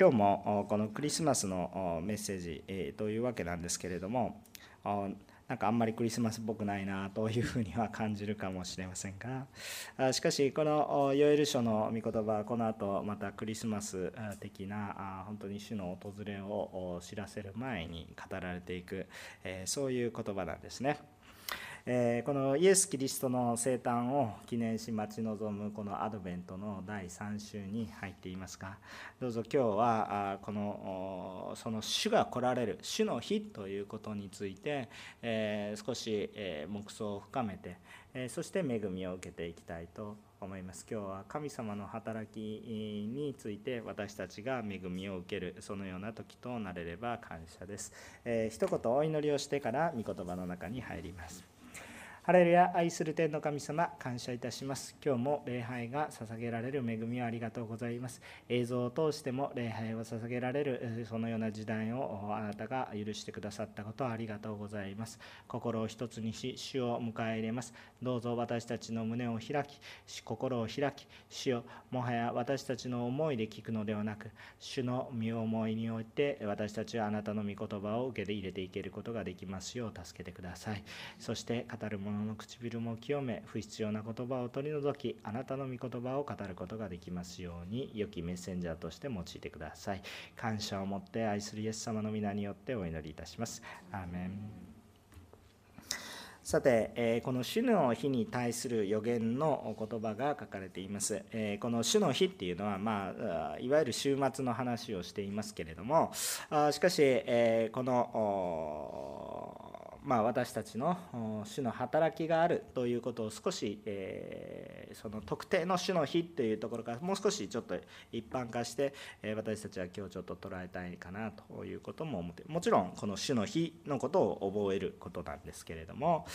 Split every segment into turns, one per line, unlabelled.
今日もこのクリスマスのメッセージというわけなんですけれどもなんかあんまりクリスマスっぽくないなというふうには感じるかもしれませんがしかしこのヨエル書の御言葉はこの後またクリスマス的な本当に主の訪れを知らせる前に語られていくそういう言葉なんですね。えこのイエス・キリストの生誕を記念し待ち望むこのアドベントの第3週に入っていますがどうぞ今日はこのその主が来られる主の日ということについて、え少し黙想を深めてえそして恵みを受けていきたいと思います。今日は神様の働きについて私たちが恵みを受けるそのような時となれれば感謝です、えー、一言お祈りをしてから御言葉の中に入ります。ハレルヤ愛する天の神様感謝いたします。今日も礼拝が捧げられる恵みをありがとうございます。映像を通しても礼拝を捧げられるそのような時代をあなたが許してくださったことをありがとうございます。心を一つにし主を迎え入れます。どうぞ私たちの胸を開き心を開き主よもはや私たちの思いで聞くのではなく主の身思いにおいて私たちはあなたの御言葉を受け入れていけることができますよう助けてください。そして語る者の唇も清め不必要な言葉を取り除きあなたの御言葉を語ることができますように良きメッセンジャーとして用いてください。感謝を持って愛するイエス様の皆によってお祈りいたします。アーメン。さて、えこの主の日に対する予言の言葉が書かれています。えこの主の日っていうのは、まあ、いわゆる週末の話をしていますけれども、しかし、えこのまあ、私たちの主の働きがあるということを少し、えー、その特定の主の日というところからもう少しちょっと一般化して、えー、私たちは今日ちょっと捉えたいかなということも思ってもちろんこの主の日のことを覚えることなんですけれども。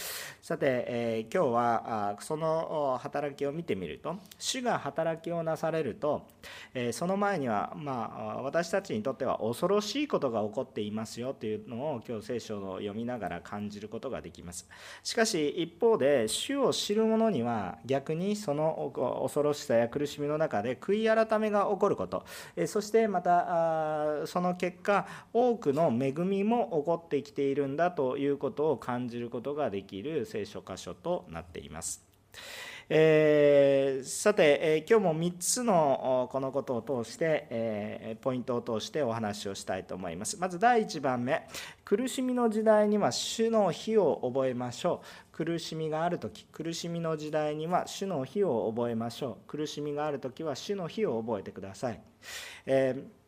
さて、えー、今日はその働きを見てみると主が働きをなされると、えその前には、まあ、私たちにとっては恐ろしいことが起こっていますよというのを今日聖書を読みながら感じ感じることができますしかし一方で主を知る者には逆にその恐ろしさや苦しみの中で悔い改めが起こることそしてまたその結果多くの恵みも起こってきているんだということを感じることができる聖書箇所となっています。えー、さて、えー、今日も3つのこのことを通して、えー、ポイントを通してお話をしたいと思います。まず第1番目、苦しみの時代には主の日を覚えましょう。苦しみがあるとき、苦しみの時代には主の日を覚えましょう。苦しみがあるときは主の日を覚えてください。えー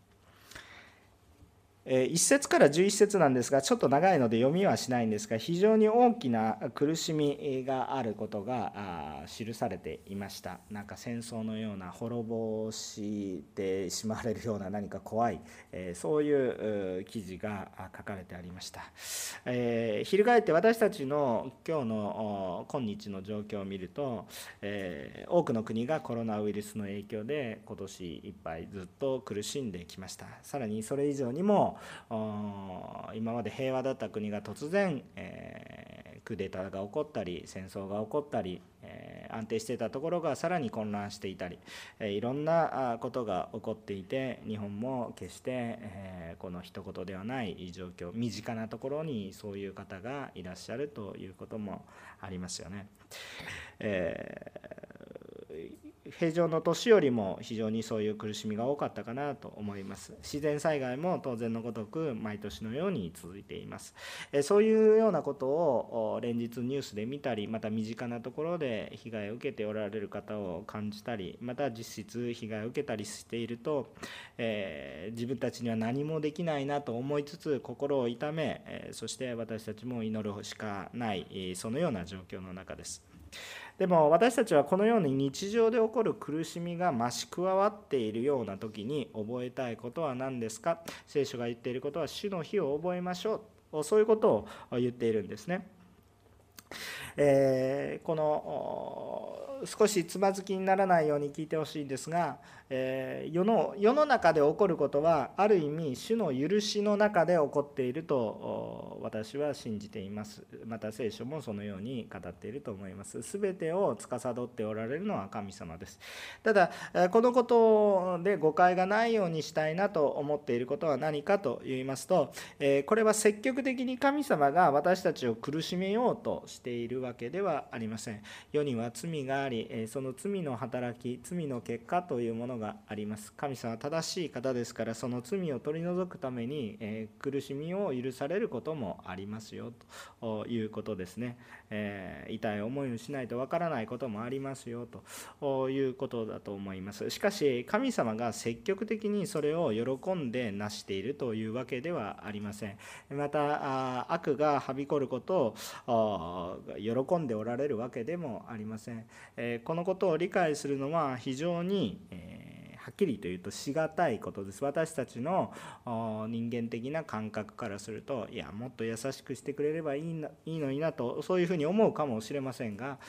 1節から11節なんですがちょっと長いので読みはしないんですが非常に大きな苦しみがあることが記されていました。なんか戦争のような滅ぼしてしまわれるような何か怖いそういう記事が書かれてありました、翻って私たちの今日の今日の状況を見ると、多くの国がコロナウイルスの影響で今年いっぱいずっと苦しんできました。さらにそれ以上にも今まで平和だった国が突然、えー、クーデターが起こったり戦争が起こったり、えー、安定していたところがさらに混乱していたり、えー、いろんなことが起こっていて日本も決して、えこの一言ではない状況身近なところにそういう方がいらっしゃるということもありますよね。えー平常の年よりも非常にそういう苦しみが多かったかなと思います自然災害も当然のごとく毎年のように続いていますそういうようなことを連日ニュースで見たりまた身近なところで被害を受けておられる方を感じたりまた実質被害を受けたりしていると、えー、自分たちには何もできないなと思いつつ心を痛め、そして私たちも祈るしかないそのような状況の中です。でも私たちはこのように日常で起こる苦しみが増し加わっているような時に覚えたいことは何ですか？聖書が言っていることは主の日を覚えましょうそういうことを言っているんですね。えー、この少しつまずきにならないように聞いてほしいんですが、え世の世の中で起こることはある意味主の許しの中で起こっていると私は信じています。また聖書もそのように語っていると思います。全てを司っておられるのは神様です。ただこのことで誤解がないようにしたいなと思っていることは何かと言いますとえこれは積極的に神様が私たちを苦しめようとしているわけではありません。世には罪がありその罪の働き罪の結果というもののがあります。神様は正しい方ですからその罪を取り除くために、え苦しみを許されることもありますよということですね、えー、痛い思いをしないとわからないこともありますよということだと思います。しかし神様が積極的にそれを喜んで成しているというわけではありません。また悪がはびこることを喜んでおられるわけでもありません、えこのことを理解するのは非常に、えはっきりと言うとしがたいことです。私たちの人間的な感覚からするといやもっと優しくしてくれればいいないいのになとそういうふうに思うかもしれませんが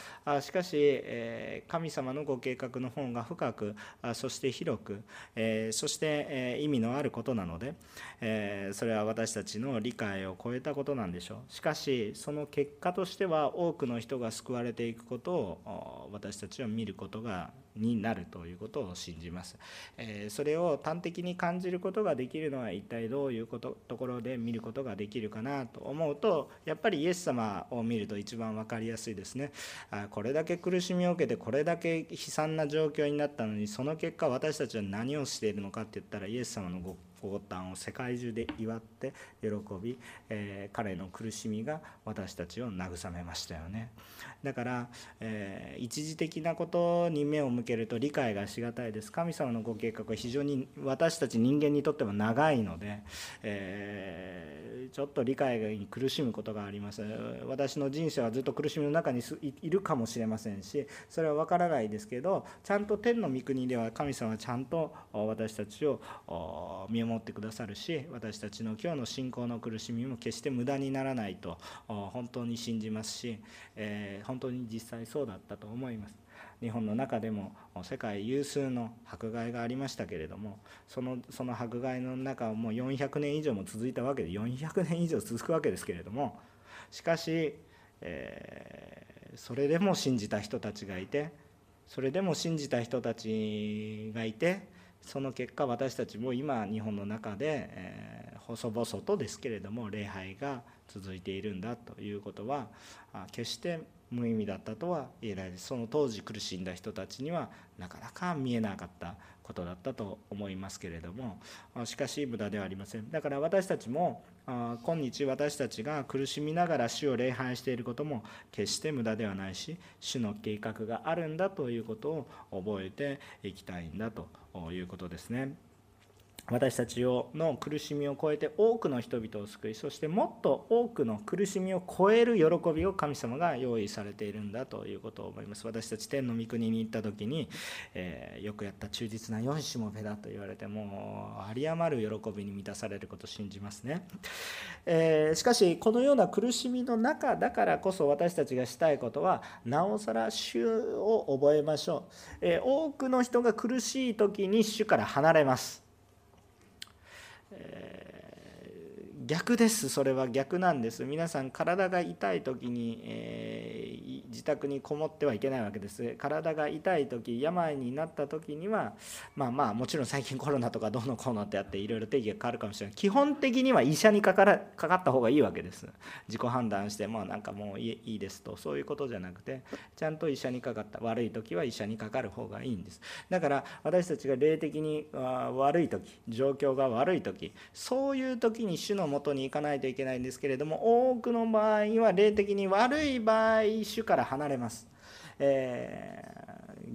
しかし、え神様のご計画の方が深くそして広く、えそして、え意味のあることなので、えそれは私たちの理解を超えたことなんでしょう。しかしその結果としては多くの人が救われていくことを私たちは見ることがになるということを信じます。えそれを端的に感じることができるのは一体どういうことところで見ることができるかなと思うとやっぱりイエス様を見ると一番分かりやすいですね。あこれだけ苦しみを受けてこれだけ悲惨な状況になったのにその結果私たちは何をしているのかって言ったらイエス様のご降誕を世界中で祝って喜び、えー、彼の苦しみが私たちを慰めましたよね。だから、えー、一時的なことに目を向けると理解がしがたいです。神様のご計画は非常に私たち人間にとっては長いので、えー、ちょっと理解に苦しむことがあります。私の人生はずっと苦しみの中にいるかもしれませんしそれは分からないですけどちゃんと天の御国では神様はちゃんと私たちを見守ってくださるし私たちの今日の信仰の苦しみも決して無駄にならないと本当に信じますし、えー、本当に実際そうだったと思います。日本の中でも世界有数の迫害がありましたけれどもそのその迫害の中をもう400年以上も続いたわけで400年以上続くわけですけれどもしかし、えー、それでも信じた人たちがいてそれでも信じた人たちがいてその結果私たちも今日本の中で、えー、細々とですけれども礼拝が続いているんだということは決して無意味だったとは言えないです。その当時苦しんだ人たちにはなかなか見えなかったことだったと思いますけれどもしかし無駄ではありません。だから私たちも今日私たちが苦しみながら主を礼拝していることも決して無駄ではないし主の計画があるんだということを覚えていきたいんだということですね。私たちをの苦しみを超えて多くの人々を救いそしてもっと多くの苦しみを超える喜びを神様が用意されているんだということを思います。私たち天の御国に行った時に、えー、よくやった忠実な4しもべだと言われても有り余る喜びに満たされることを信じますね、えー、しかしこのような苦しみの中だからこそ私たちがしたいことはなおさら主を覚えましょう、えー、多くの人が苦しい時に主から離れます。え逆です。それは逆なんです。皆さん体が痛い時に、えー、自宅にこもってはいけないわけです。体が痛い時病になった時にはまあまあもちろん最近コロナとかどうのこうのってあっていろいろ定義が変わるかもしれない。基本的には医者にかからかかった方がいいわけです。自己判断してもなんかもういいですと。そういうことじゃなくてちゃんと医者にかかった。悪い時は医者にかかる方がいいんです。だから私たちが霊的に悪い時状況が悪い時そういう時に主の元に行かないといけないんですけれども多くの場合は霊的に悪い場合主から離れます。え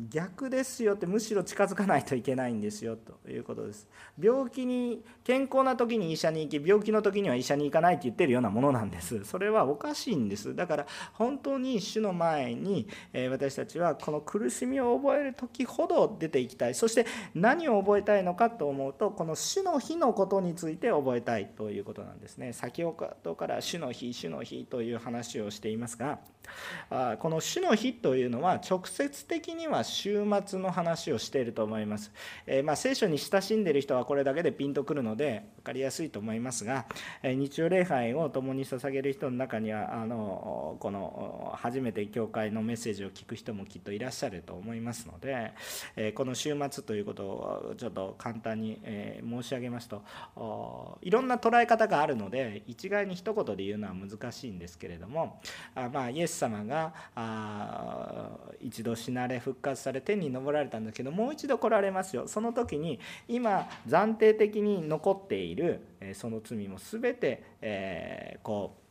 逆ですよってむしろ近づかないといけないんですよということです。病気に健康な時に医者に行き病気の時には医者に行かないって言ってるようなものなんです。それはおかしいんです。だから本当に主の前に、え私たちはこの苦しみを覚える時ほど出ていきたい。そして何を覚えたいのかと思うとこの主の日のことについて覚えたいということなんですね。先ほどから主の日主の日という話をしていますがこの主の日というのは直接的には週末の話をしていると思います。えまあ、聖書に親しんでいる人はこれだけでピンとくるので分かりやすいと思いますが、え日曜礼拝を共に捧げる人の中にはあのこの初めて教会のメッセージを聞く人もきっといらっしゃると思いますので、えこの週末ということをちょっと簡単に、え申し上げますといろんな捉え方があるので一概に一言で言うのは難しいんですけれどもあまあイエス様があ一度死なれ復活され天に昇られたんだけどもう一度来られますよ。その時に今暫定的に残っているその罪も全て、えー、こう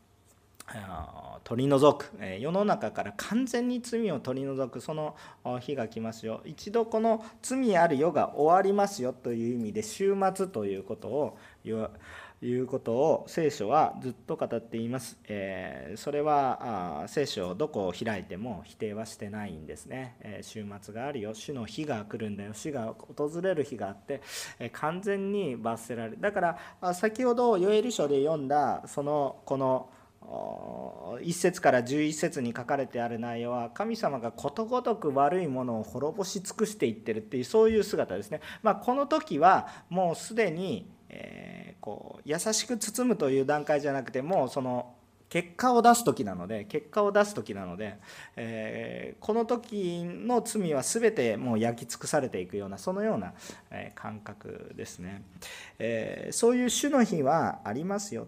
取り除く。世の中から完全に罪を取り除く。その日が来ますよ。一度この罪ある世が終わりますよという意味で終末ということを言いうことを聖書はずっと語っています。えー、それはあ聖書をどこを開いても否定はしてないんですね。えー、週末があるよ、主の日が来るんだよ、死が訪れる日があって、えー、完全に罰せられる。だから先ほどヨエル書で読んだそのこの1節から11節に書かれてある内容は神様がことごとく悪いものを滅ぼし尽くしていってるっていうそういう姿ですね。まあ、この時はもうすでにえー、こう優しく包むという段階じゃなくてもその結果を出す時なので結果を出す時なので、えー、この時の罪は全てもう焼き尽くされていくようなそのような、え感覚ですね、えー、そういう種の日はありますよ。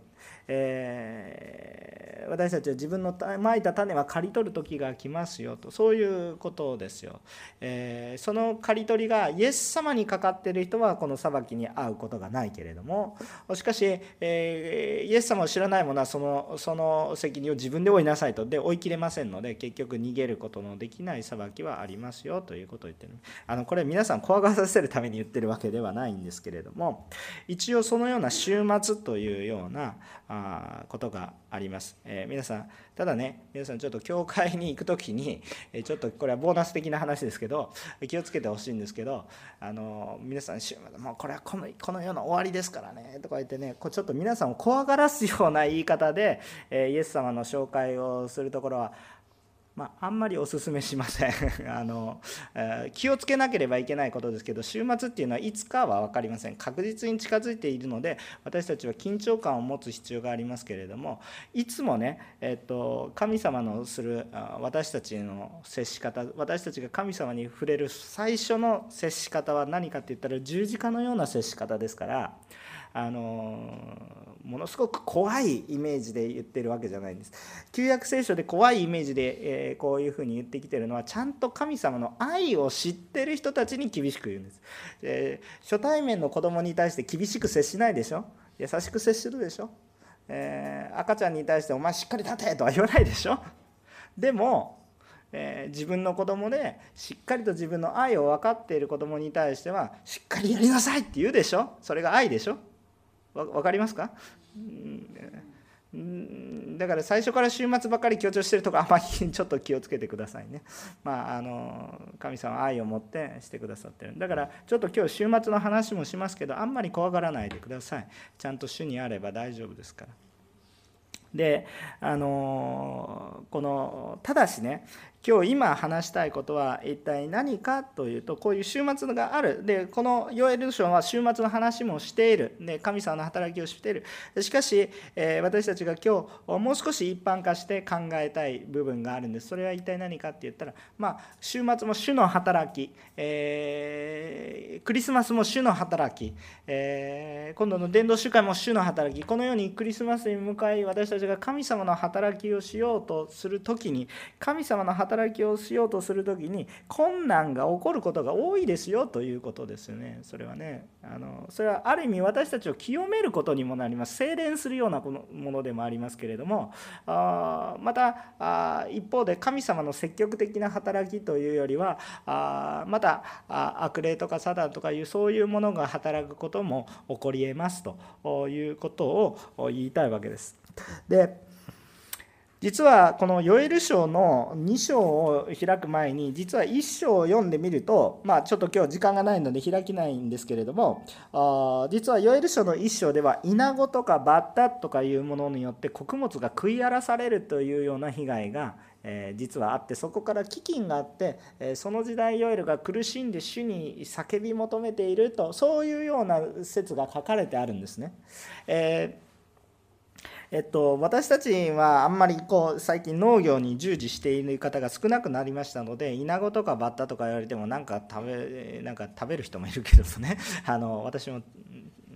えー、私たちは自分のまいた種は刈り取る時が来ますよとそういうことですよ、えー、その刈り取りがイエス様にかかってる人はこの裁きに遭うことがないけれどもしかし、えー、イエス様を知らない者はそのその責任を自分で負いなさいと。で追いきれませんので結局逃げることのできない裁きはありますよということを言ってる。あのこれ皆さん怖がらせるために言ってるわけではないんですけれども一応そのような終末というようなあことがあります、えー、皆さんただね皆さんちょっと教会に行く時にちょっとこれはボーナス的な話ですけど気をつけてほしいんですけどあの皆さんもうこれはこのこの世の終わりですからねとか言ってねこうちょっと皆さんを怖がらすような言い方で、えイエス様の紹介をするところはまあ、あんまりお勧めしません。あの、えー、気をつけなければいけないことですけど週末っていうのはいつかは分かりません。確実に近づいているので私たちは緊張感を持つ必要がありますけれどもいつもね、えーと、神様のする私たちの接し方私たちが神様に触れる最初の接し方は何かって言ったら十字架のような接し方ですからあのものすごく怖いイメージで言ってるわけじゃないんです。旧約聖書で怖いイメージで、えこういうふうに言ってきてるのはちゃんと神様の愛を知ってる人たちに厳しく言うんです、え初対面の子供に対して厳しく接しないでしょ？優しく接するでしょ、えー、赤ちゃんに対して「お前しっかり立て!」とは言わないでしょ？でもえー、自分の子供でしっかりと自分の愛を分かっている子供に対してはしっかりやりなさいって言うでしょ？それが愛でしょ？分かりますか？だから最初から週末ばかり強調してるとこあまりちょっと気をつけてくださいね。まあ、あの神様は愛を持ってしてくださってる。だからちょっと今日週末の話もしますけどあんまり怖がらないでください。ちゃんと主にあれば大丈夫ですから。であのこのただしね今日今話したいことは一体何かというとこういう週末がある。でこのヨエル書は週末の話もしている。で神様の働きをしている。しかし、え、私たちが今日もう少し一般化して考えたい部分があるんです。それは一体何かって言ったらまあ週末も主の働き、えー、クリスマスも主の働き、えー、今度の伝道集会も主の働き。このようにクリスマスに向かい私たちが神様の働きをしようとする時に神様の働き働きをしようとする時に困難が起こることが多いですよということですよねそれはねあのそれはある意味私たちを清めることにもなります精錬するようなものでもありますけれどもあまたあ一方で神様の積極的な働きというよりはあまたあ悪霊とかサタンとかいうそういうものが働くことも起こりえますということを言いたいわけです。で実はこのヨエル書の2章を開く前に実は1章を読んでみるとまあちょっと今日時間がないので開きないんですけれどもあ実はヨエル書の1章ではイナゴとかバッタとかいうものによって穀物が食い荒らされるというような被害がえ実はあってそこから飢饉があって、えその時代ヨエルが苦しんで主に叫び求めているとそういうような説が書かれてあるんですね。ええっと、私たちはあんまりこう最近農業に従事している方が少なくなりましたのでイナゴとかバッタとか言われてもなんか食べなんか食べる人もいるけどね。あの私も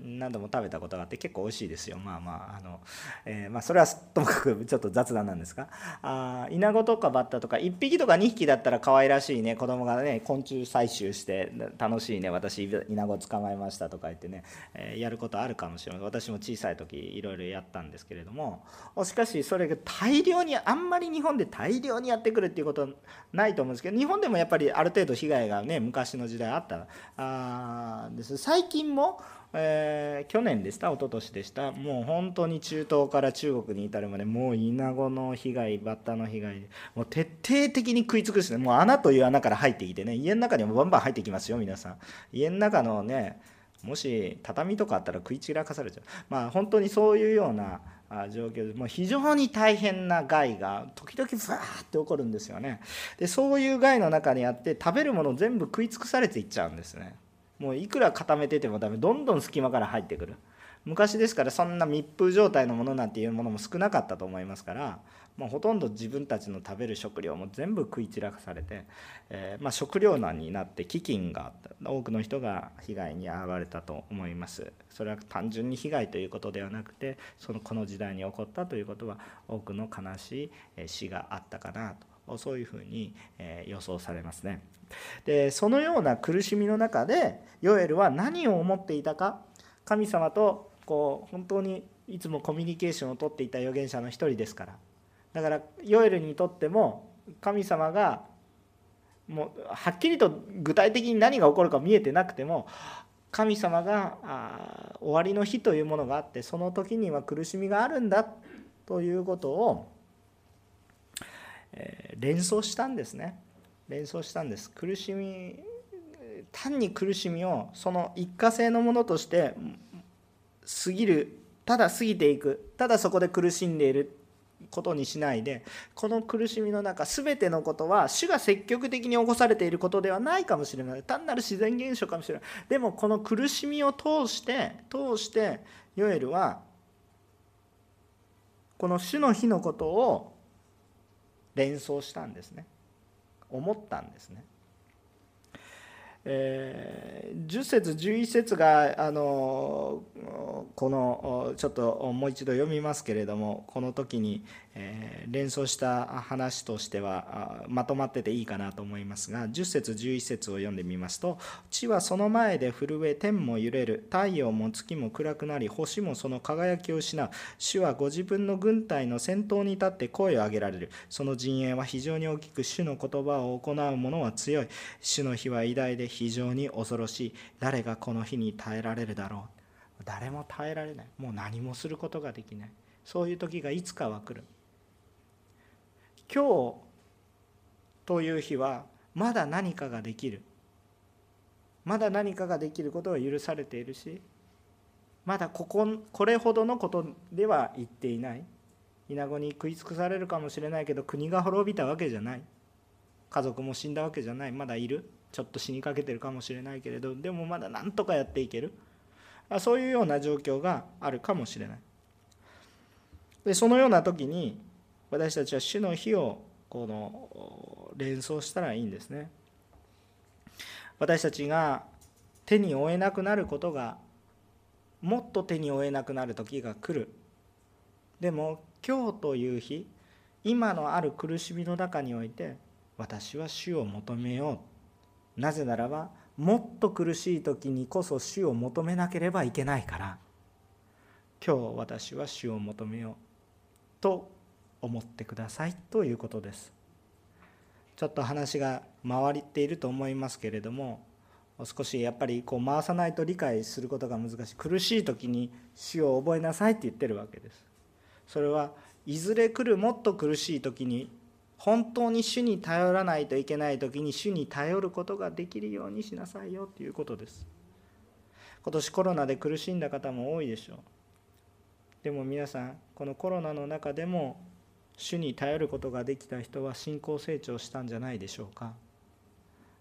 何度も食べたことがあって結構美味しいですよ。まあまああの、えー、まあ、それはともかくちょっと雑談なんですが。あイナゴとかバッタとか1匹とか2匹だったら可愛らしいね。子供がね昆虫採集して楽しいね。私イナゴ捕まえましたとか言ってね、えー、やることあるかもしれない私も小さい時いろいろやったんですけれども。しかしそれが大量にあんまり日本で大量にやってくるっていうことないと思うんですけど日本でもやっぱりある程度被害がね昔の時代あった。あです。最近もえー、去年でした一昨年でした。もう本当に中東から中国に至るまでもうイナゴの被害バッタの被害もう徹底的に食い尽くしてもう穴という穴から入ってきてね家の中にもバンバン入ってきますよ皆さん。家の中のねもし畳とかあったら食い散らかされちゃう。まあ本当にそういうような状況でもう非常に大変な害が時々ブワーって起こるんですよね。でそういう害の中にあって食べるもの全部食い尽くされていっちゃうんですね。もういくら固めててもダメ。どんどん隙間から入ってくる。昔ですからそんな密封状態のものなんていうものも少なかったと思いますから、まあ、ほとんど自分たちの食べる食料も全部食い散らかされて、えー、まあ、食糧難になって飢饉があった。多くの人が被害に遭われたと思います。それは単純に被害ということではなくてそのこの時代に起こったということは多くの悲しい死があったかなと。そういうふうに予想されますね。でそのような苦しみの中でヨエルは何を思っていたか神様とこう本当にいつもコミュニケーションをとっていた預言者の一人ですからだからヨエルにとっても神様がもうはっきりと具体的に何が起こるか見えてなくても神様が終わりの日というものがあってその時には苦しみがあるんだということをえ連想したんですね。連想したんです。苦しみ単に苦しみをその一過性のものとして過ぎるただ過ぎていくただそこで苦しんでいることにしないでこの苦しみの中全てのことは主が積極的に起こされていることではないかもしれない。単なる自然現象かもしれない。でもこの苦しみを通して通してヨエルはこの主の日のことを連想したんですね思ったんですね。えー、10節11節があのこのちょっともう一度読みますけれどもこの時に、えー、連想した話としてはまとまってていいかなと思いますが10節11節を読んでみますと「地はその前で震え天も揺れる。太陽も月も暗くなり星もその輝きを失う。主はご自分の軍隊の先頭に立って声を上げられる。その陣営は非常に大きく主の言葉を行う者は強い。主の日は偉大で非常に恐ろしい。誰がこの日に耐えられるだろう。誰も耐えられない。もう何もすることができない。そういう時がいつかは来る。今日という日はまだ何かができる。まだ何かができることが許されているしまだこここれほどのことでは言っていない。稲子に食い尽くされるかもしれないけど国が滅びたわけじゃない。家族も死んだわけじゃない。まだいる。ちょっと死にかけてるかもしれないけれどでもまだなんとかやっていける。そういうような状況があるかもしれない。でそのような時に私たちは主の日をこの連想したらいいんですね。私たちが手に負えなくなることがもっと手に負えなくなる時が来る。でも今日という日今のある苦しみの中において私は主を求めよう。なぜならばもっと苦しい時にこそ主を求めなければいけないから。今日私は主を求めようと思ってくださいということです。ちょっと話が回っていると思いますけれども少しやっぱりこう回さないと理解することが難しい。苦しい時に主を覚えなさいって言ってるわけです。それはいずれ来るもっと苦しい時に本当に主に頼らないといけない時に主に頼ることができるようにしなさいよということです。今年コロナで苦しんだ方も多いでしょう。でも皆さんこのコロナの中でも主に頼ることができた人は信仰成長したんじゃないでしょうか。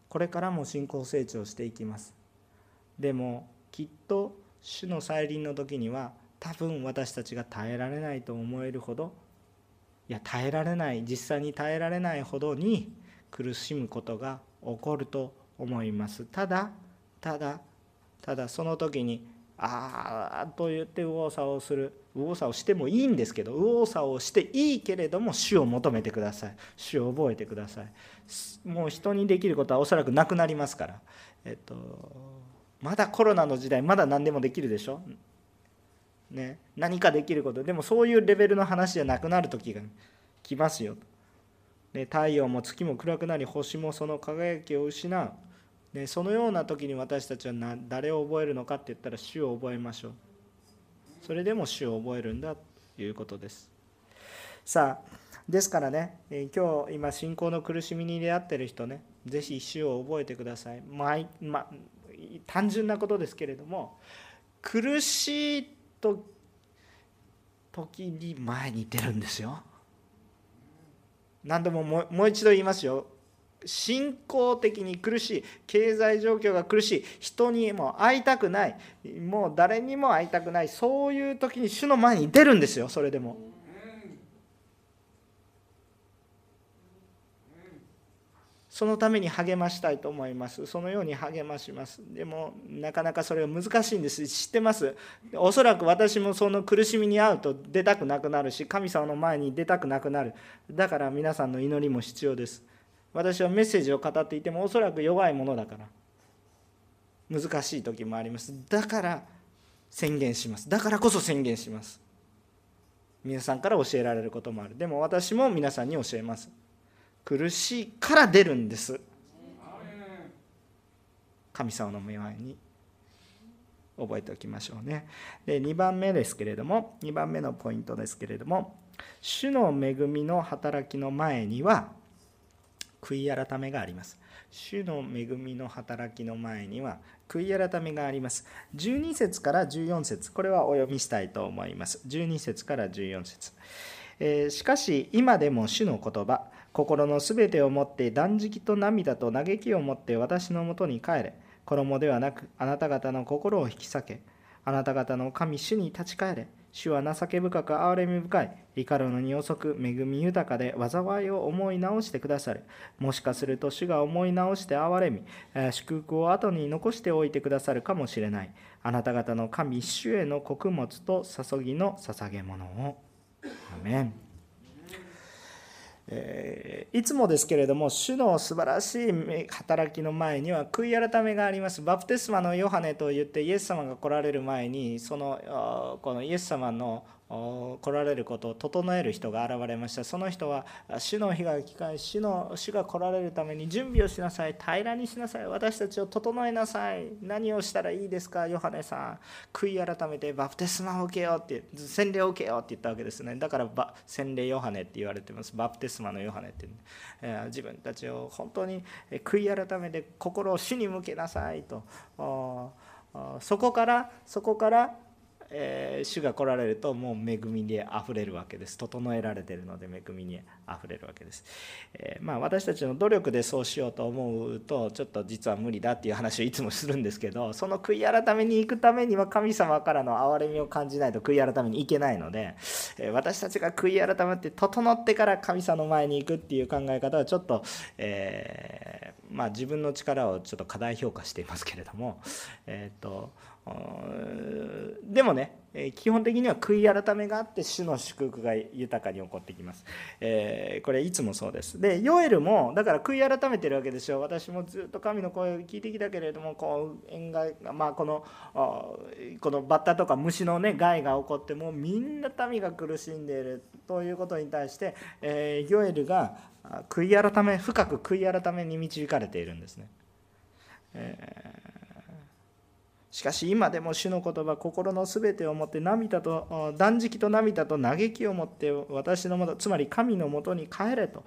これからも信仰成長していきます。でもきっと主の再臨の時には多分私たちが耐えられないと思えるほどいや耐えられない実際に耐えられないほどに苦しむことが起こると思います。ただただただその時にああと言って右往左往する右往左往してもいいんですけど右往左往していいけれども主を求めてください。主を覚えてください。もう人にできることはおそらくなくなりますから。えっとまだコロナの時代まだ何でもできるでしょ？ね何かできることでもそういうレベルの話じゃなくなる時が来ますよ、ね、太陽も月も暗くなり星もその輝きを失う。ね、そのような時に私たちは誰を覚えるのかって言ったら主を覚えましょう。それでも主を覚えるんだということです。さあですからね今日今信仰の苦しみに出会ってる人ね是非主を覚えてください、まま単純なことですけれども苦しいと時に前に出るんですよ。何度ももう一度言いますよ。信仰的に苦しい。経済状況が苦しい。人にも会いたくない。もう誰にも会いたくない。そういう時に主の前に出るんですよ。それでも。そのために励ましたいと思います。そのように励まします。でもなかなかそれは難しいんです。知ってます？おそらく私もその苦しみに遭うと出たくなくなるし神様の前に出たくなくなる。だから皆さんの祈りも必要です。私はメッセージを語っていてもおそらく弱いものだから難しい時もあります。だから宣言します。だからこそ宣言します。皆さんから教えられることもある。でも私も皆さんに教えます。苦しいから出るんです神様の前に覚えておきましょうねで2番目ですけれども2番目のポイントですけれども主の恵みの働きの前には悔い改めがあります。主の恵みの働きの前には悔い改めがあります。12節から14節これはお読みしたいと思います。12節から14節えー、しかし今でも主の言葉心のすべてをもって断食と涙と嘆きをもって私のもとに帰れ衣ではなくあなた方の心を引き裂けあなた方の神主に立ち返れ主は情け深く憐れみ深い、怒るのに遅く、恵み豊かで災いを思い直してくださる。もしかすると主が思い直して憐れみ、祝福を後に残しておいてくださるかもしれない。あなた方の神主への穀物と注ぎの捧げ物を。アメンえー、いつもですけれども主の素晴らしい働きの前には悔い改めがあります。バプテスマのヨハネといってイエス様が来られる前にそのこのイエス様の来られることを整える人が現れました。その人は主の日が来返し主の主が来られるために準備をしなさい。平らにしなさい。私たちを整えなさい。何をしたらいいですか？ヨハネさん。悔い改めてバプテスマを受けようって洗礼を受けようって言ったわけですね。だから洗礼ヨハネって言われてます。バプテスマのヨハネって、えー、自分たちを本当に悔い改めて心を主に向けなさいと。そこからそこからえー、主が来られるともう恵みであふれるわけです。整えられているので恵みにあふれるわけです、えー、まあ、私たちの努力でそうしようと思うとちょっと実は無理だっていう話をいつもするんですけどその悔い改めに行くためには神様からの憐れみを感じないと悔い改めに行けないので、えー、私たちが悔い改めて整ってから神様の前に行くっていう考え方はちょっと、えまあ、自分の力をちょっと過大評価していますけれどもえっ、とでもね基本的には悔い改めがあって主の祝福が豊かに起こってきます、えー、これいつもそうです。でヨエルもだから悔い改めてるわけですよ。私もずっと神の声を聞いてきたけれどもこう縁がまあこのこのバッタとか虫のね害が起こってもみんな民が苦しんでいるということに対して、えー、ヨエルが悔い改め深く悔い改めに導かれているんですね、えーしかし今でも主の言葉心のすべてをもって涙と断食と涙と嘆きをもって私のもとつまり神のもとに帰れと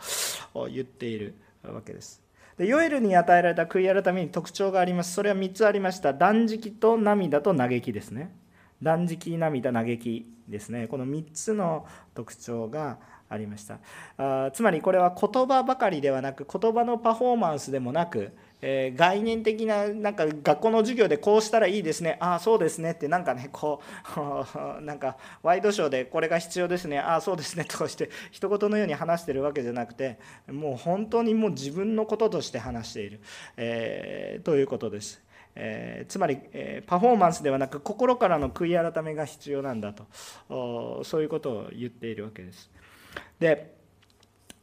言っているわけです。でヨエルに与えられた悔い改めに特徴があります。それは3つありました。断食と涙と嘆きですね。断食涙嘆きですね。この3つの特徴がありました。あつまりこれは言葉ばかりではなく言葉のパフォーマンスでもなくえー、概念的ななんか学校の授業でこうしたらいいですね。ああそうですねってなんかねこう なんかワイドショーでこれが必要ですね。ああそうですね。とかして一言のように話してるわけじゃなくてもう本当にもう自分のこととして話している、えー、ということです。えー、つまり、えー、パフォーマンスではなく心からの悔い改めが必要なんだと。そういうことを言っているわけです。で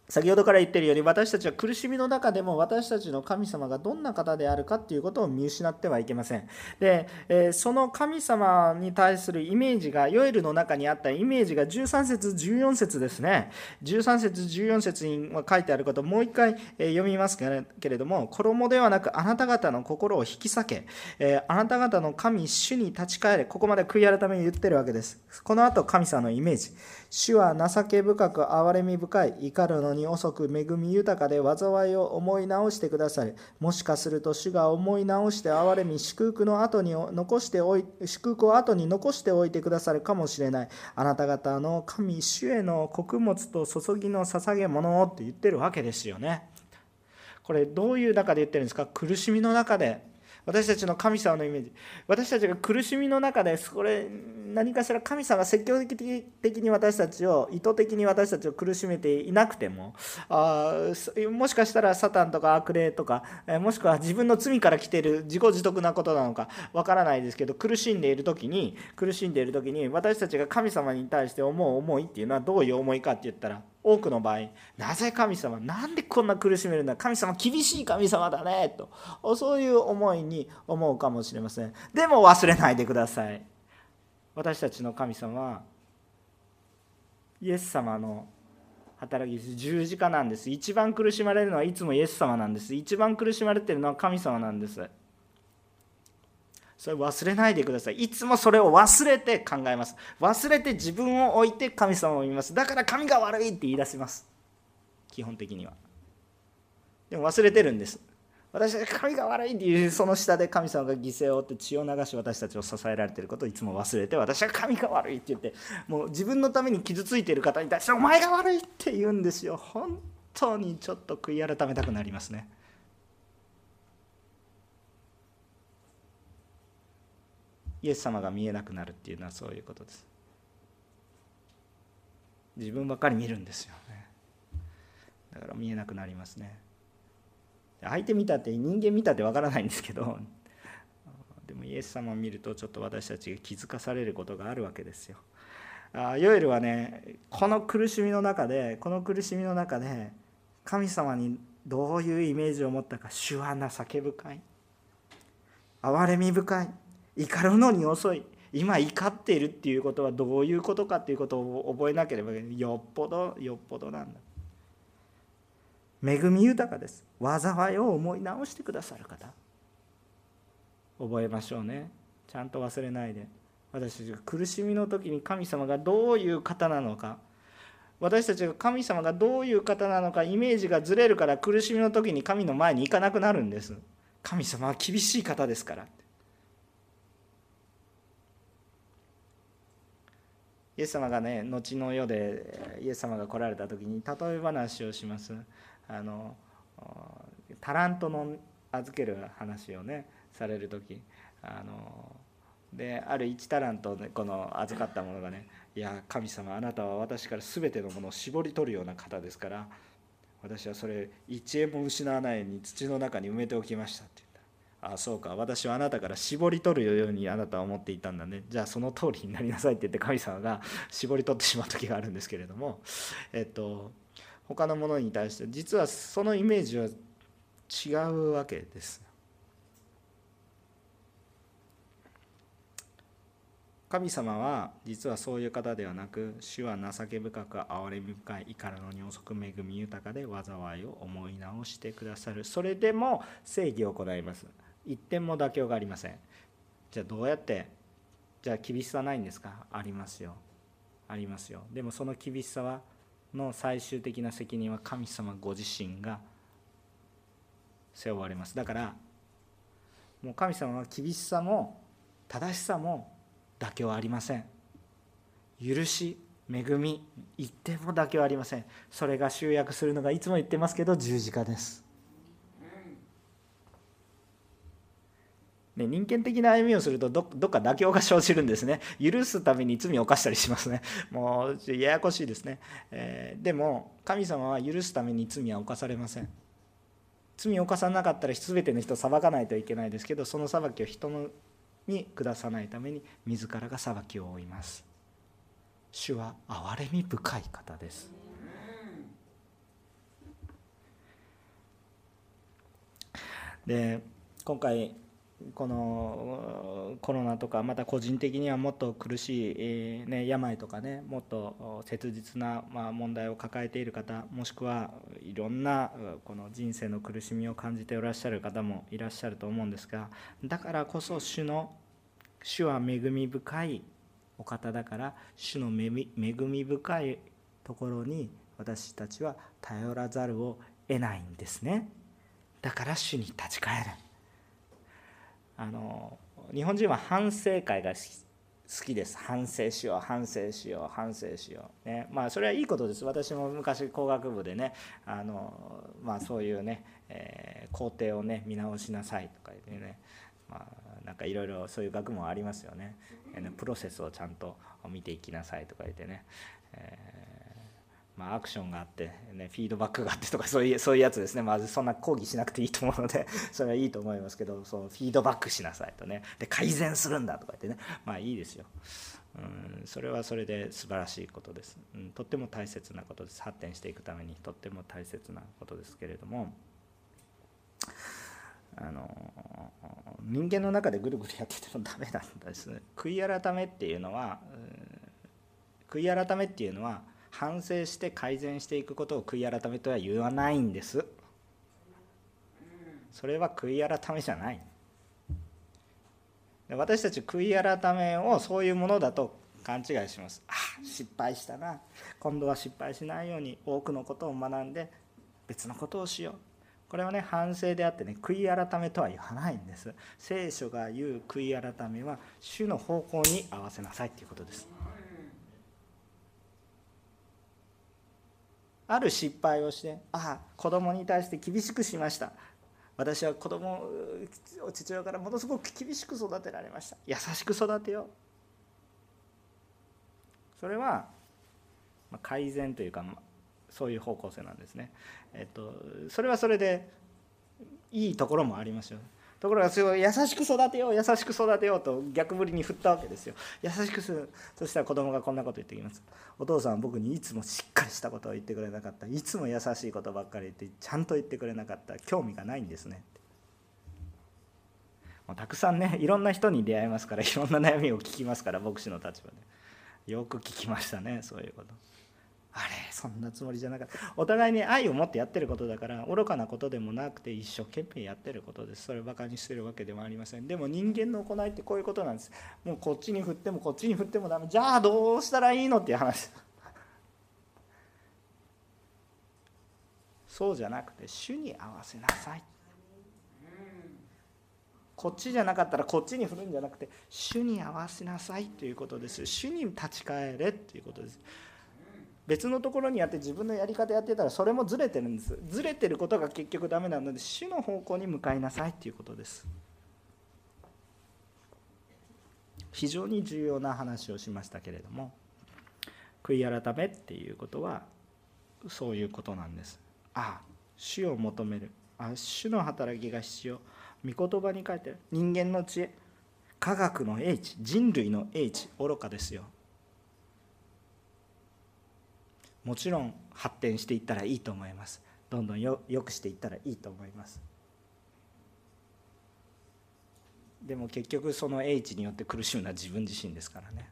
先ほどから言っているように私たちは苦しみの中でも私たちの神様がどんな方であるかということを見失ってはいけません。で、えその神様に対するイメージがヨエルの中にあったイメージが13節14節ですね。13節14節に書いてあることをもう一回読みますけれども衣ではなくあなた方の心を引き裂け、えあなた方の神主に立ち返れここまで悔い改めに言ってるわけです。この後神様のイメージ。主は情け深く憐れみ深い怒るのに遅く恵み豊かで災いを思い直してくだされもしかすると主が思い直して憐れみ祝福の後に残しておい祝福を後に残しておいてくださるかもしれない。あなた方の神主への穀物と注ぎの捧げ物をって言ってるわけですよね。これどういう中で言ってるんですか？苦しみの中で私たちの神様のイメージ。私たちが苦しみの中でそれ何かしら神様が積極的に私たちを意図的に私たちを苦しめていなくてもあもしかしたらサタンとか悪霊とかもしくは自分の罪から来ている自己自得なことなのかわからないですけど苦しんでいる時に苦しんでいる時に私たちが神様に対して思う思いっていうのはどういう思いかって言ったら多くの場合なぜ神様なんでこんな苦しめるんだ神様厳しい神様だねとそういう思いに思うかもしれません。でも忘れないでください。私たちの神様はイエス様の働きです。十字架なんです。一番苦しまれるのはいつもイエス様なんです。一番苦しまれてるのは神様なんです。それ忘れないでください。いつもそれを忘れて考えます。忘れて自分を置いて神様を見ます。だから神が悪いって言い出します。基本的には。でも忘れてるんです。私たち神が悪いっていうその下で神様が犠牲を負って血を流し私たちを支えられてることをいつも忘れて私は神が悪いって言ってもう自分のために傷ついている方に対してお前が悪いって言うんですよ。本当にちょっと悔い改めたくなりますね。イエス様が見えなくなるっていうのはそういうことです。自分ばっかり見るんですよね。だから見えなくなりますね。相手見たって人間見たってわからないんですけど でもイエス様を見るとちょっと私たちが気づかされることがあるわけですよ。あヨエルはねこの苦しみの中でこの苦しみの中で神様にどういうイメージを持ったか主は情け深い。憐れみ深い。怒るのに遅い。今怒っているっていうことはどういうことかっていうことを覚えなければよっぽどよっぽどなんだ。恵み豊かです。災いを思い直してくださる方。覚えましょうね。ちゃんと忘れないで。私たちが苦しみの時に神様がどういう方なのか。私たちが神様がどういう方なのかイメージがずれるから苦しみの時に神の前に行かなくなるんです。神様は厳しい方ですから。イエス様がね後の世でイエス様が来られた時に例え話をします。あのタラントの預ける話をねされる時。あのである1タラントでこの預かったものがね「いや神様あなたは私から全てのものを絞り取るような方ですから私はそれ1円も失わないように土の中に埋めておきました」って。ああそうか。私はあなたから絞り取るようにあなたは思っていたんだね。じゃあその通りになりなさいって言って神様が 絞り取ってしまう時があるんですけれども。えっと他のものに対して実はそのイメージは違うわけです。神様は実はそういう方ではなく主は情け深く憐れみ深い怒るのに遅く恵み豊かで災いを思い直してくださる。それでも正義を行います。一点も妥協がありません。じゃあどうやってじゃあ厳しさないんですか？ありますよ。ありますよ。でもその厳しさはの最終的な責任は神様ご自身が背負われます。だからもう神様は厳しさも正しさも妥協ありません。許し恵み言ってもだけはありません。それが集約するのがいつも言ってますけど十字架です。ね、人間的な歩みをするとどどっか妥協が生じるんですね。許すために罪を犯したりしますね。もうややこしいですね、えー、でも神様は許すために罪は犯されません。罪を犯さなかったら全ての人を裁かないといけないですけどその裁きを人のに下さないために自らが裁きを負います。主は憐れみ深い方です。で今回このコロナとかまた個人的にはもっと苦しい、えね、病とかねもっと切実な、ま問題を抱えている方もしくはいろんなこの人生の苦しみを感じていらっしゃる方もいらっしゃると思うんですがだからこそ主の主は恵み深いお方だから主の恵み深いところに私たちは頼らざるを得ないんですね。だから主に立ち返る。あの日本人は反省会が好きです。反省しよう反省しよう反省しよう。ね。まあそれはいいことです。私も昔工学部でねあのまあそういうね、えー、工程をね見直しなさいとか言ってね。まあなんかいろいろそういう学問ありますよね。プロセスをちゃんと見ていきなさいとか言ってね、えまあ、アクションがあって、ね、フィードバックがあってとか そういうそういうやつですね、まずそんな抗議しなくていいと思うので それはいいと思いますけどそうフィードバックしなさいとね。で改善するんだとか言ってね。まあいいですよ、うん、それはそれで素晴らしいことです、うん、とっても大切なことです。発展していくためにとっても大切なことですけれどもあの人間の中でぐるぐるやっててもダメなんですね。悔い改めっていうのは、うん、悔い改めっていうのは反省して改善していくことを悔い改めとは言わないんです。それは悔い改めじゃない。私たち悔い改めをそういうものだと勘違いします。あ失敗したな。今度は失敗しないように。多くのことを学んで別のことをしよう。これはね反省であってね悔い改めとは言わないんです。聖書が言う悔い改めは主の方向に合わせなさいっていうことです。ある失敗をしてああ子供に対して厳しくしました。私は子供を父親からものすごく厳しく育てられました。優しく育てよう。それは改善というかそういう方向性なんですね、えっと、それはそれでいいところもありますよところがそれを優しく育てよう優しく育てようと逆ぶりに振ったわけですよ。優しくするそしたら子供がこんなこと言ってきます。お父さんは僕にいつもしっかりしたことを言ってくれなかった。いつも優しいことばっかり言ってちゃんと言ってくれなかった。興味がないんですねもうたくさんねいろんな人に出会いますからいろんな悩みを聞きますから牧師の立場で。よく聞きましたねそういうこと。あれそんなつもりじゃなかった。お互いに愛を持ってやってることだから愚かなことでもなくて一生懸命やってることです。それをバカにしてるわけでもありません。でも人間の行いってこういうことなんです。もうこっちに振ってもこっちに振ってもダメ。じゃあどうしたらいいのっていう話。そうじゃなくて主に合わせなさい。こっちじゃなかったらこっちに振るんじゃなくて主に合わせなさいということです。主に立ち返れっていうことです。別のところにやって自分のやり方やってたらそれもずれてるんです。ずれてることが結局ダメなので主の方向に向かいなさいっていうことです。非常に重要な話をしましたけれども悔い改めっていうことはそういうことなんです。ああ主を求める。あ主の働きが必要。御言葉に書いてる。人間の知恵。科学の英知。人類の英知。愚かですよ。もちろん発展していったらいいと思います。どんどんよくしていったらいいと思います。でも結局その英知によって苦しむのは自分自身ですからね。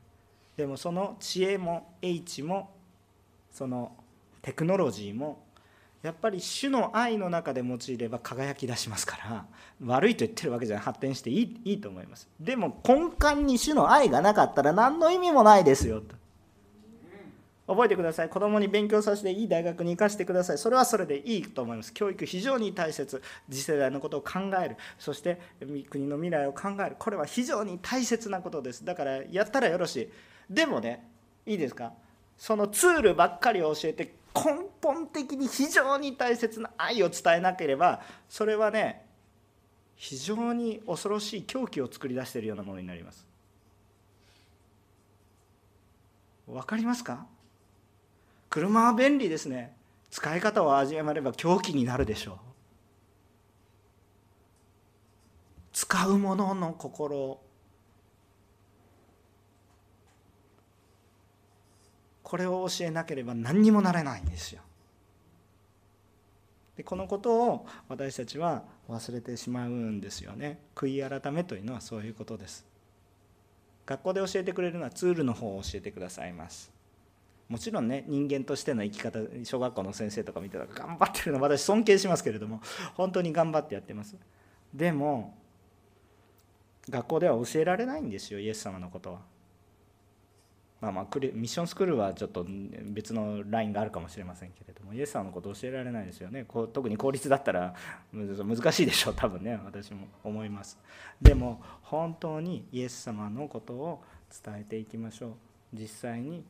でもその知恵も英知もそのテクノロジーもやっぱり主の愛の中で用いれば輝き出しますから悪いと言ってるわけじゃない。発展していいいいと思います。でも根幹に主の愛がなかったら何の意味もないですよと。覚えてください。子供に勉強させていい大学に行かせてください。それはそれでいいと思います。教育非常に大切。次世代のことを考える。そして国の未来を考える。これは非常に大切なことです。だからやったらよろしい。でもねいいですか？そのツールばっかりを教えて根本的に非常に大切な愛を伝えなければそれはね非常に恐ろしい狂気を作り出しているようなものになります。わかりますか？車は便利ですね使い方を味われば狂気になるでしょう使う者の心これを教えなければ何にもなれないんですよ。でこのことを私たちは忘れてしまうんですよね。悔い改めというのはそういうことです。学校で教えてくれるのはツールの方を教えてくださいます。もちろんね人間としての生き方小学校の先生とか見てたら頑張ってるの私尊敬しますけれども本当に頑張ってやってます。でも学校では教えられないんですよイエス様のことは。まあまあミッションスクールはちょっと別のラインがあるかもしれませんけれどもイエス様のこと教えられないですよね。こう特に公立だったら難しいでしょう多分ね私も思います。でも本当にイエス様のことを伝えていきましょう。実際に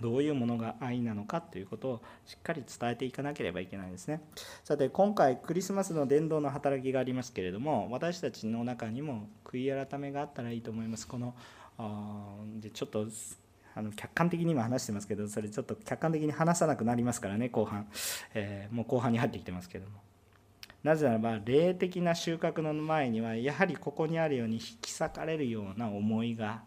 どういうものが愛なのかということをしっかり伝えていかなければいけないんですね。さて今回クリスマスの伝道の働きがありますけれども私たちの中にも悔い改めがあったらいいと思います。このでちょっとあの客観的に今話してますけどそれちょっと客観的に話さなくなりますからね後半、えー、もう後半に入ってきてますけども。なぜならば霊的な収穫の前にはやはりここにあるように引き裂かれるような思いが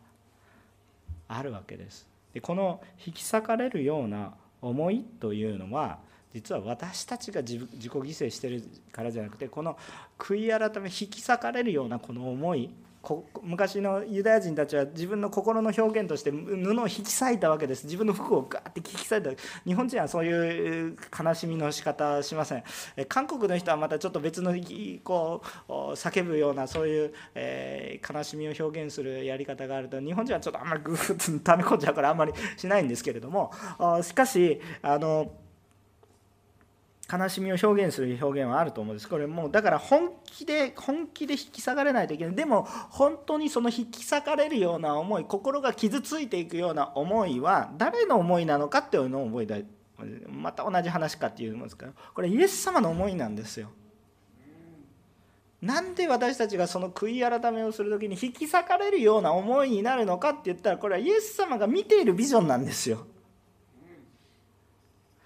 あるわけです。でこの引き裂かれるような思いというのは実は私たちが自己犠牲してるからじゃなくてこの悔い改め引き裂かれるようなこの思い昔のユダヤ人たちは自分の心の表現として布を引き裂いたわけです。自分の服をガーって引き裂いた。日本人はそういう悲しみの仕方しません。韓国の人はまたちょっと別のこう叫ぶようなそういう、えー、悲しみを表現するやり方があると。日本人はちょっとあんまりグーッと溜め込んじゃうからあんまりしないんですけれども。しかしあの悲しみを表現する表現はあると思うんです。これもうだから本気で本気で引き裂かれないといけない。でも本当にその引き裂かれるような思い心が傷ついていくような思いは誰の思いなのかっていうのを覚えたい。また同じ話かっていうんですかこれイエス様の思いなんですよ。なんで私たちがその悔い改めをする時に引き裂かれるような思いになるのかって言ったらこれはイエス様が見ているビジョンなんですよ。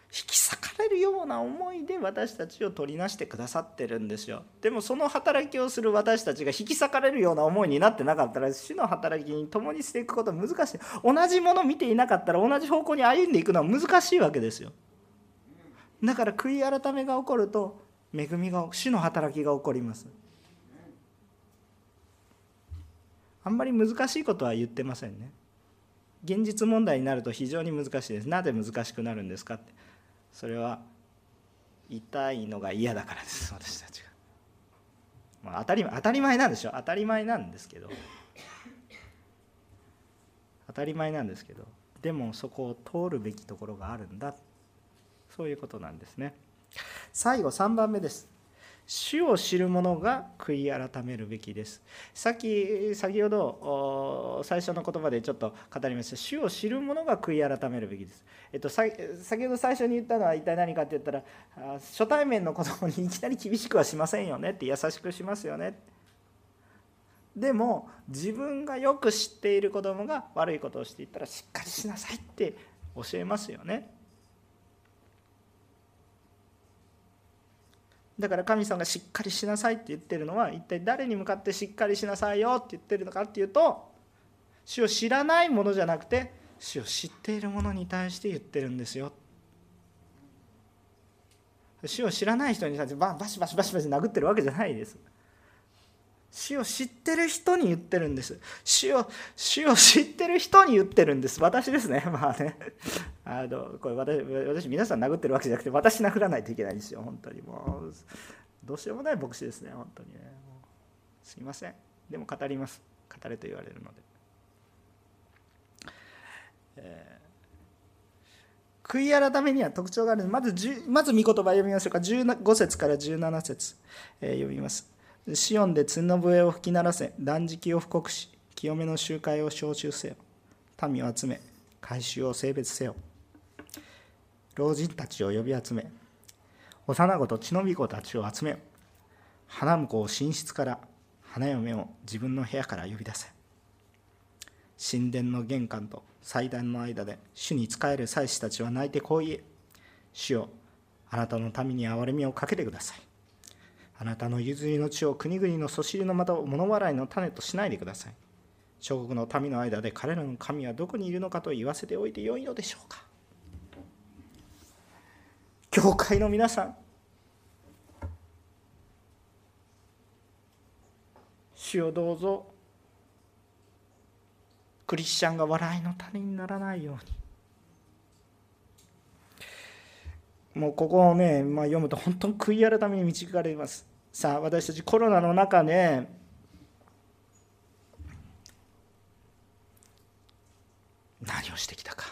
引き裂れるような思いで私たちを取りなしてくださってるんですよ。でもその働きをする私たちが引き裂かれるような思いになってなかったら主の働きに共にしていくことは難しい。同じもの見ていなかったら同じ方向に歩んでいくのは難しいわけですよ。だから悔い改めが起こると恵みが主の働きが起こります。あんまり難しいことは言ってませんね。現実問題になると非常に難しいです。なぜ難しくなるんですかって。それは痛いのが嫌だからです私たちが、まあ、当たり当たり前なんでしょ当たり前なんですけど。当たり前なんですけど。でもそこを通るべきところがあるんだ。そういうことなんですね。最後3番目です。主を知る者が悔い改めるべきです。さっき先ほど最初の言葉でちょっと語りました主を知る者が悔い改めるべきです。えっと、先ほど最初に言ったのは一体何かって言ったら初対面の子供にいきなり厳しくはしませんよねって優しくしますよね。でも自分がよく知っている子供が悪いことをしていったらしっかりしなさいって教えますよね。だから神様がしっかりしなさいって言ってるのは一体誰に向かってしっかりしなさいよって言ってるのかっていうと主を知らないものじゃなくて主を知っているものに対して言ってるんですよ。主を知らない人に対してバシバシバシバシ殴ってるわけじゃないです。主を知ってる人に言ってるんです。主を主を知ってる人に言ってるんです。私ですね。まあね。あのこれ私私皆さん殴ってるわけじゃなくて私殴らないといけないんですよ。本当にもうどうしようもない牧師ですね。本当にね。すいません。でも語ります。語れと言われるので。えー、悔い改めには特徴があるまずまず御言葉読みましょうか15節から17節、えー、読みますシオンで角笛を吹き鳴らせ断食を布告し清めの集会を招集せよ。民を集め改宗を性別せよ。老人たちを呼び集め幼子と血のみ子たちを集めよ。花婿を寝室から花嫁を自分の部屋から呼び出せ。神殿の玄関と祭壇の間で主に仕える祭司たちは泣いてこう言え。主よあなたの民に憐れみをかけてください。あなたの譲りの地を国々のそしりの的を物笑いの種としないでください。諸国の民の間で彼らの神はどこにいるのかと言わせておいてよいのでしょうか。教会の皆さん主よどうぞ。クリスチャンが笑いの種にならないように。もうここをね、まあ、読むと本当に悔い改めに導かれます。さあ私たちコロナの中で、何をしてきたか。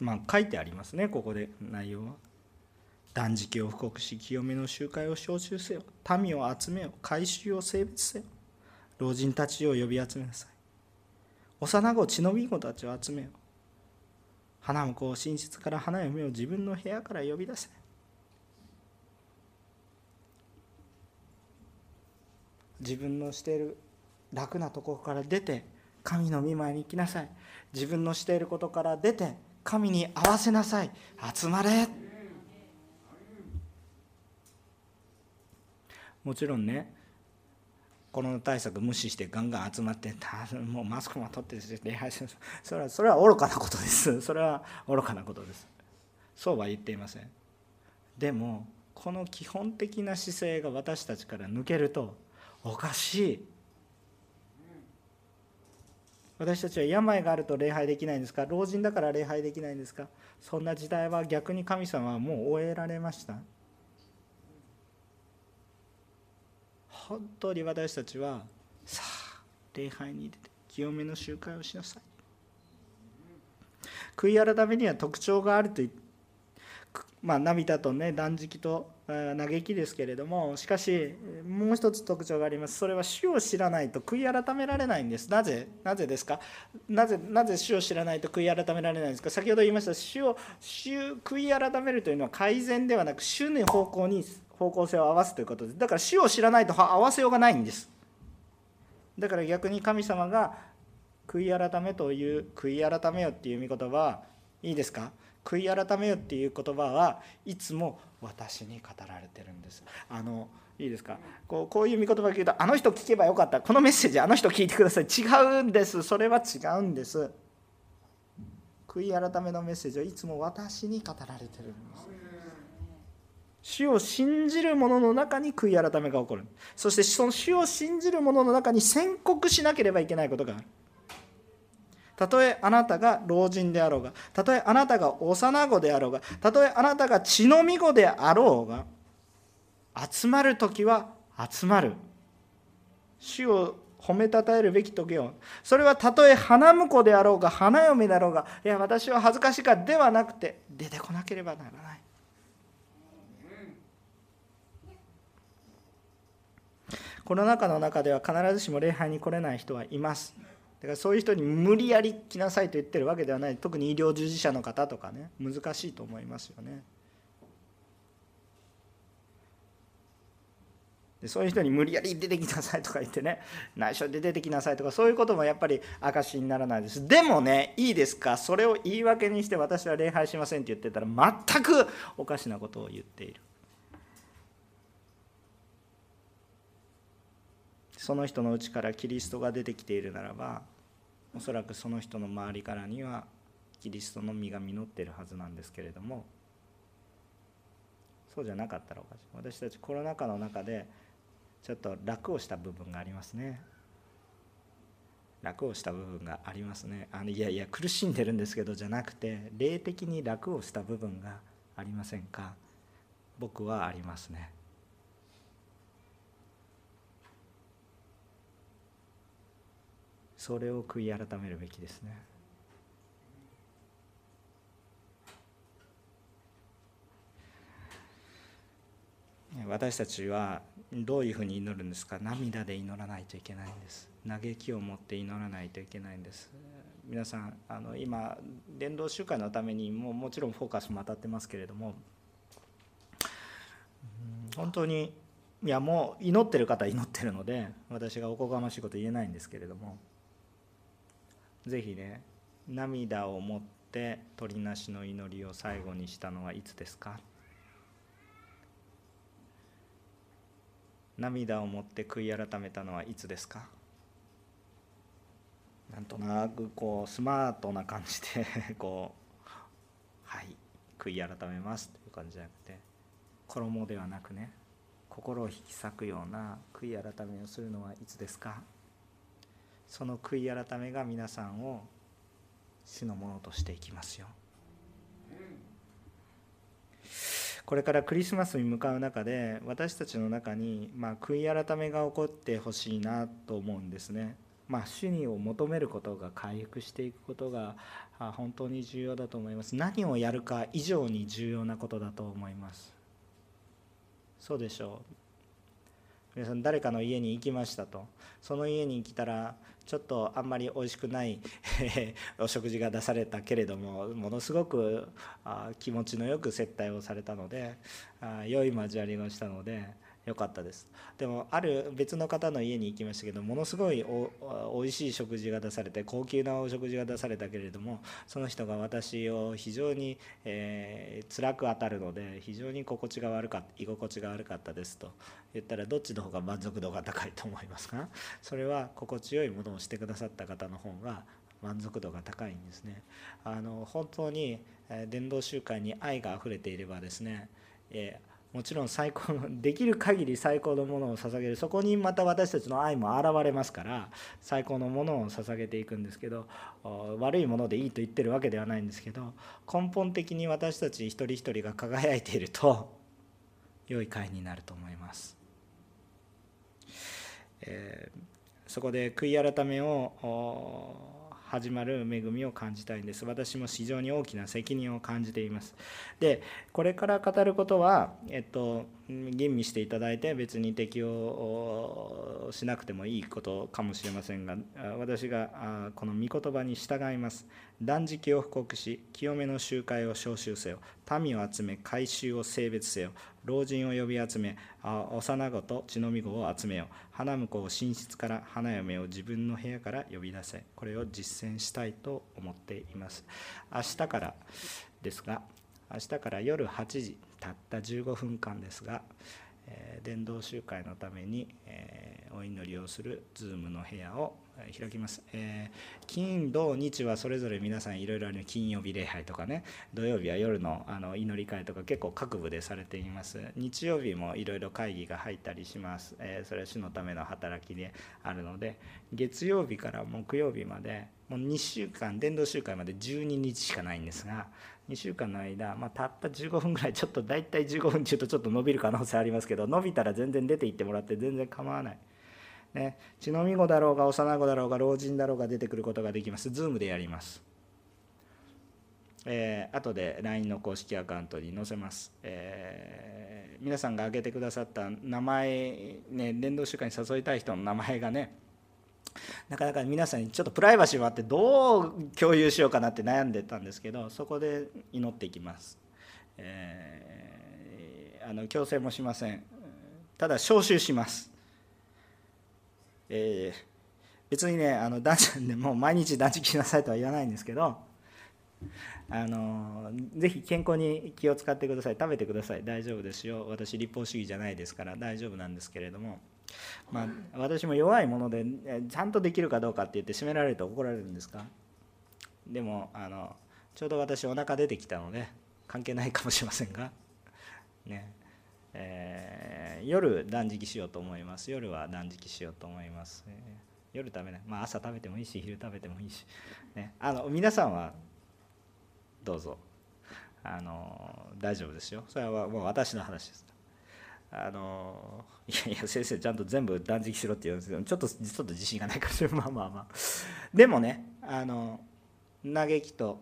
まあ書いてありますねここで。内容は。断食を布告し清めの集会を招集せよ。民を集めよ。改宗を性別せよ。老人たちを呼び集めなさい。幼子血のみ子たちを集めよ花婿を寝室から花嫁を自分の部屋から呼び出せ。自分のしている楽なところから出て神の御前に行きなさい。自分のしていることから出て神に合わせなさい。集まれ。もちろんねコロナ対策無視してガンガン集まってもうマスクも取って礼拝する。それはそれは愚かなことです。それは愚かなことです。そうは言っていません。でもこの基本的な姿勢が私たちから抜けるとおかしい。私たちは病があると礼拝できないんですか？老人だから礼拝できないんですか？そんな時代は逆に神様はもう終えられました。本当に私たちはさあ礼拝に出て清めの集会をしなさい。悔い改めには特徴があるとまあ、涙とね断食と嘆きですけれどもしかしもう一つ特徴があります。それは主を知らないと悔い改められないんです。なぜなぜですか？なぜなぜ主を知らないと悔い改められないんですか？先ほど言いました主を主悔い改めるというのは改善ではなく主の方向に方向性を合わすということでだから主を知らないと合わせようがないんです。だから逆に神様が悔い改めという悔い改めよっていう御言葉いいですか？悔い改めよっていう言葉はいつも私に語られてるんです。あのいいですか？こうこういう御言葉を聞いたあの人聞けばよかった。このメッセージあの人聞いてください。違うんです。それは違うんです。悔い改めのメッセージはいつも私に語られてるんです。主を信じる者の中に悔い改めが起こる。そしてその主を信じる者の中に宣告しなければいけないことがある。たとえあなたが老人であろうがたとえあなたが幼子であろうがたとえあなたが血のみ子であろうが集まる時は集まる。主を褒めたたえるべき時をそれはたとえ花婿であろうが花嫁だろうがいや私は恥ずかしいかではなくて出てこなければならない。この中の中では必ずしも礼拝に来れない人はいます。だからそういう人に無理やり来なさいと言ってるわけではない。特に医療従事者の方とかね。難しいと思いますよね。でそういう人に無理やり出てきなさいとか言ってね。内緒で出てきなさいとかそういうこともやっぱり証にならないです。でもねいいですか？それを言い訳にして私は礼拝しませんって言ってたら全くおかしなことを言っている。その人のうちからキリストが出てきているならばおそらくその人の周りからにはキリストの実が実っているはずなんですけれどもそうじゃなかったらおかしい。私たちコロナ禍の中でちょっと楽をした部分がありますね。楽をした部分がありますね。あのいやいや苦しんでるんですけどじゃなくて霊的に楽をした部分がありませんか？僕はありますね。それを悔い改めるべきですね。私たちはどういうふうに祈るんですか？涙で祈らないといけないんです。嘆きを持って祈らないといけないんです。皆さんあの今伝道集会のためにももちろんフォーカスも当たってますけれども本当にいやもう祈ってる方は祈ってるので私がおこがましいこと言えないんですけれどもぜひね涙を持って鳥なしの祈りを最後にしたのはいつですか？涙を持って悔い改めたのはいつですか？なんとなくこうスマートな感じで こうはい悔い改めますという感じじゃなくて衣ではなくね心を引き裂くような悔い改めをするのはいつですか？その悔い改めが皆さんを主のものとしていきますよこれからクリスマスに向かう中で私たちの中に、まあ、悔い改めが起こってほしいなと思うんですね。まあ、主にを求めることが回復していくことが本当に重要だと思います。何をやるか以上に重要なことだと思います。そうでしょう。皆さん誰かの家に行きましたと。その家に来たらちょっとあんまり美味しくない お食事が出されたけれどもものすごく気持ちのよく接待をされたので良い交わりをしたので良かったです。でもある別の方の家に行きましたけどものすごいおいしい食事が出されて高級なお食事が出されたけれどもその人が私を非常に、えー、辛く当たるので非常に心地が悪かっ居心地が悪かったですと言ったらどっちの方が満足度が高いと思いますか？それは心地よいものをしてくださった方の方が満足度が高いんですね。あの本当に伝道集会に愛があふれていればですね、えもちろん最高のできる限り最高のものを捧げるそこにまた私たちの愛も現れますから最高のものを捧げていくんですけど悪いものでいいと言ってるわけではないんですけど根本的に私たち一人一人が輝いていると良い会になると思います。えー、そこで悔い改めを始まる恵みを感じたいんです。私も非常に大きな責任を感じています。でこれから語ることはえっと吟味していただいて別に適用しなくてもいいことかもしれませんが私がこの御言葉に従います。断食を布告し清めの集会を召集せよ。民を集め改宗を性別せよ。老人を呼び集め幼子と血のみ子を集めよ。花婿を寝室から花嫁を自分の部屋から呼び出せ。これを実践したいと思っています。明日からですが明日から夜8時たった15分間ですが、えー、伝道集会のために、えー、お祈りをする Zoom の部屋を開きます、えー、金土日はそれぞれ皆さんいろいろある金曜日礼拝とかね土曜日は夜のあの祈り会とか結構各部でされています。日曜日もいろいろ会議が入ったりします、えー、それは主のための働きであるので月曜日から木曜日までもう2週間伝道集会まで12日しかないんですが2週間の間、まあ、たった15分ぐらいちょっと大体15分中とちょっと伸びる可能性ありますけど伸びたら全然出て行ってもらって全然構わない。ね、血のみ子だろうが幼子だろうが老人だろうが出てくることができます。ズームでやります。えー、後で LINE の公式アカウントに載せます。えー、皆さんが挙げてくださった名前、ね、伝道週間に誘いたい人の名前がね、なかなか皆さんにちょっとプライバシーもあってどう共有しようかなって悩んでたんですけどそこで祈っていきます、えー、あの強制もしません。ただ招集します、えー、別にねあの断食でもう毎日断食しなさいとは言わないんですけどあのぜひ健康に気を使ってください。食べてください。大丈夫ですよ。私立法主義じゃないですから大丈夫なんですけれども。まあ、私も弱いものでちゃんとできるかどうかって言って責められると怒られるんですか？でもあのちょうど私お腹出てきたので関係ないかもしれませんが。ね。えー、夜断食しようと思います。夜は断食しようと思います、えー、夜食べない。まあ朝食べてもいいし昼食べてもいいし、ね、あの皆さんはどうぞ。あの大丈夫ですよ。それはもう私の話ですあのいやいや先生ちゃんと全部断食しろって言うんですけどちょっとちょっと自信がないからまあまあまあ。でもねあの嘆きと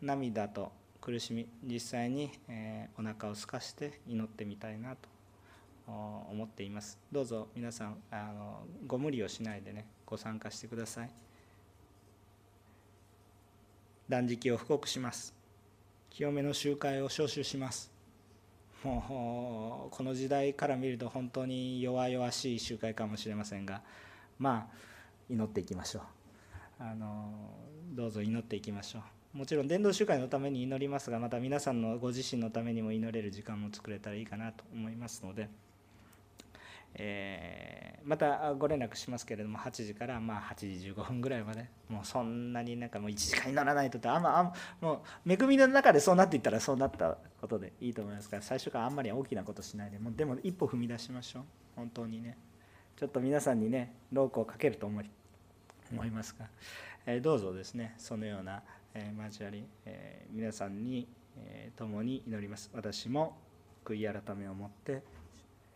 涙と苦しみ実際に、えー、お腹を空かして祈ってみたいなと思っています。どうぞ皆さんあのご無理をしないでねご参加してください。断食を布告します。清めの集会を招集します。もうこの時代から見ると本当に弱々しい集会かもしれませんがまあ祈っていきましょうあのどうぞ祈っていきましょうもちろん伝道集会のために祈りますがまた皆さんのご自身のためにも祈れる時間も作れたらいいかなと思いますので。えー、またご連絡しますけれども8時からまあ8時15分ぐらいまで。もうそんなになんかもう1時間にならないとってあんまあんもう恵みの中でそうなっていったらそうなったことでいいと思いますから最初からあんまり大きなことしないでもでも一歩踏み出しましょう。本当にね。ちょっと皆さんにねロークをかけると思い思いますが、えー、どうぞですねそのような、えー、交わり、えー、皆さんに、えー、共に祈ります。私も悔い改めを持って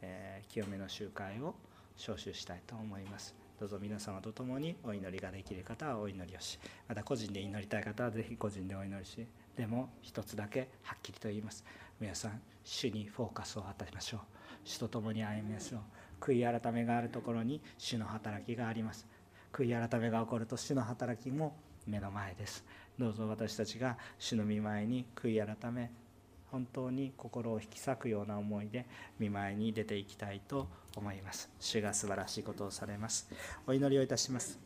え、清めの集会を招集したいと思います。どうぞ皆様と共にお祈りができる方はお祈りをしまた個人で祈りたい方はぜひ個人でお祈りしでも一つだけはっきりと言います。皆さん主にフォーカスを与えましょう。主と共に歩みましょう悔い改めがあるところに主の働きがあります。悔い改めが起こると主の働きも目の前です。どうぞ私たちが主の御前に悔い改め本当に心を引き裂くような思いで見舞いに出ていきたいと思います。主が素晴らしいことをされます。お祈りをいたします。